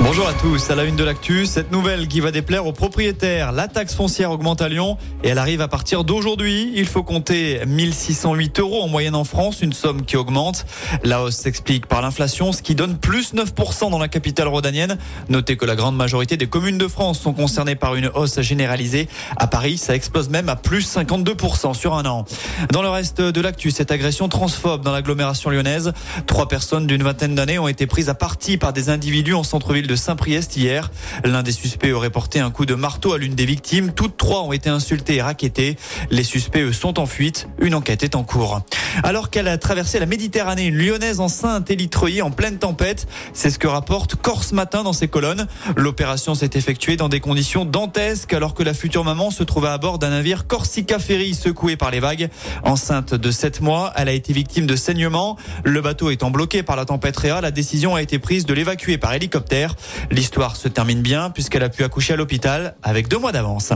Bonjour à tous, à la une de l'actu, cette nouvelle qui va déplaire aux propriétaires. La taxe foncière augmente à Lyon et elle arrive à partir d'aujourd'hui. Il faut compter 1608 euros en moyenne en France, une somme qui augmente. La hausse s'explique par l'inflation, ce qui donne plus 9% dans la capitale rhodanienne. Notez que la grande majorité des communes de France sont concernées par une hausse généralisée. À Paris, ça explose même à plus 52% sur un an. Dans le reste de l'actu, cette agression transphobe dans l'agglomération lyonnaise. Trois personnes d'une vingtaine d'années ont été prises à partie par des individus en centre-ville de Saint-Priest hier. L'un des suspects aurait porté un coup de marteau à l'une des victimes. Toutes trois ont été insultées et raquettées. Les suspects, eux, sont en fuite. Une enquête est en cours. Alors qu'elle a traversé la Méditerranée, une lyonnaise enceinte est en pleine tempête. C'est ce que rapporte Corse Matin dans ses colonnes. L'opération s'est effectuée dans des conditions dantesques alors que la future maman se trouvait à bord d'un navire Corsica Ferry secoué par les vagues. Enceinte de 7 mois, elle a été victime de saignements. Le bateau étant bloqué par la tempête Réa, la décision a été prise de l'évacuer par hélicoptère. L'histoire se termine bien puisqu'elle a pu accoucher à l'hôpital avec deux mois d'avance.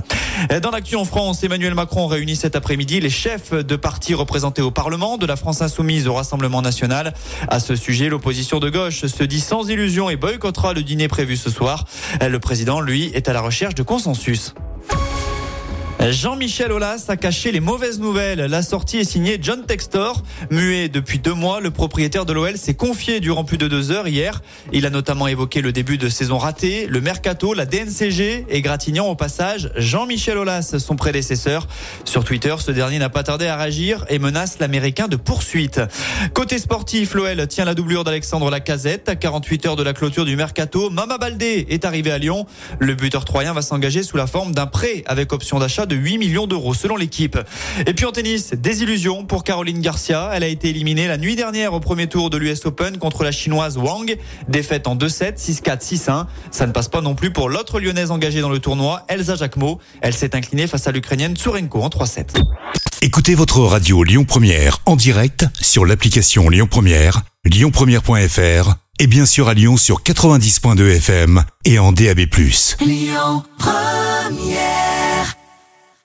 Dans l'actu en France, Emmanuel Macron réunit cet après-midi les chefs de partis représentés au Parlement, de la France insoumise au Rassemblement national. À ce sujet, l'opposition de gauche se dit sans illusion et boycottera le dîner prévu ce soir. Le président, lui, est à la recherche de consensus. Jean-Michel Aulas a caché les mauvaises nouvelles. La sortie est signée John Textor. Muet depuis deux mois, le propriétaire de l'OL s'est confié durant plus de deux heures hier. Il a notamment évoqué le début de saison raté, le mercato, la DNCG et gratignant au passage Jean-Michel Aulas, son prédécesseur. Sur Twitter, ce dernier n'a pas tardé à réagir et menace l'Américain de poursuite. Côté sportif, l'OL tient la doublure d'Alexandre Lacazette. À 48 heures de la clôture du mercato, Mama Baldé est arrivé à Lyon. Le buteur troyen va s'engager sous la forme d'un prêt avec option d'achat 8 millions d'euros selon l'équipe. Et puis en tennis, désillusion pour Caroline Garcia. Elle a été éliminée la nuit dernière au premier tour de l'US Open contre la chinoise Wang. Défaite en 2-7, 6-4, 6-1. Ça ne passe pas non plus pour l'autre lyonnaise engagée dans le tournoi, Elsa Jacquemot. Elle s'est inclinée face à l'Ukrainienne Tsurenko en 3-7. Écoutez votre radio Lyon Première en direct sur l'application Lyon Première, lyonpremière.fr et bien sûr à Lyon sur 90.2 FM et en DAB+. Lyon Première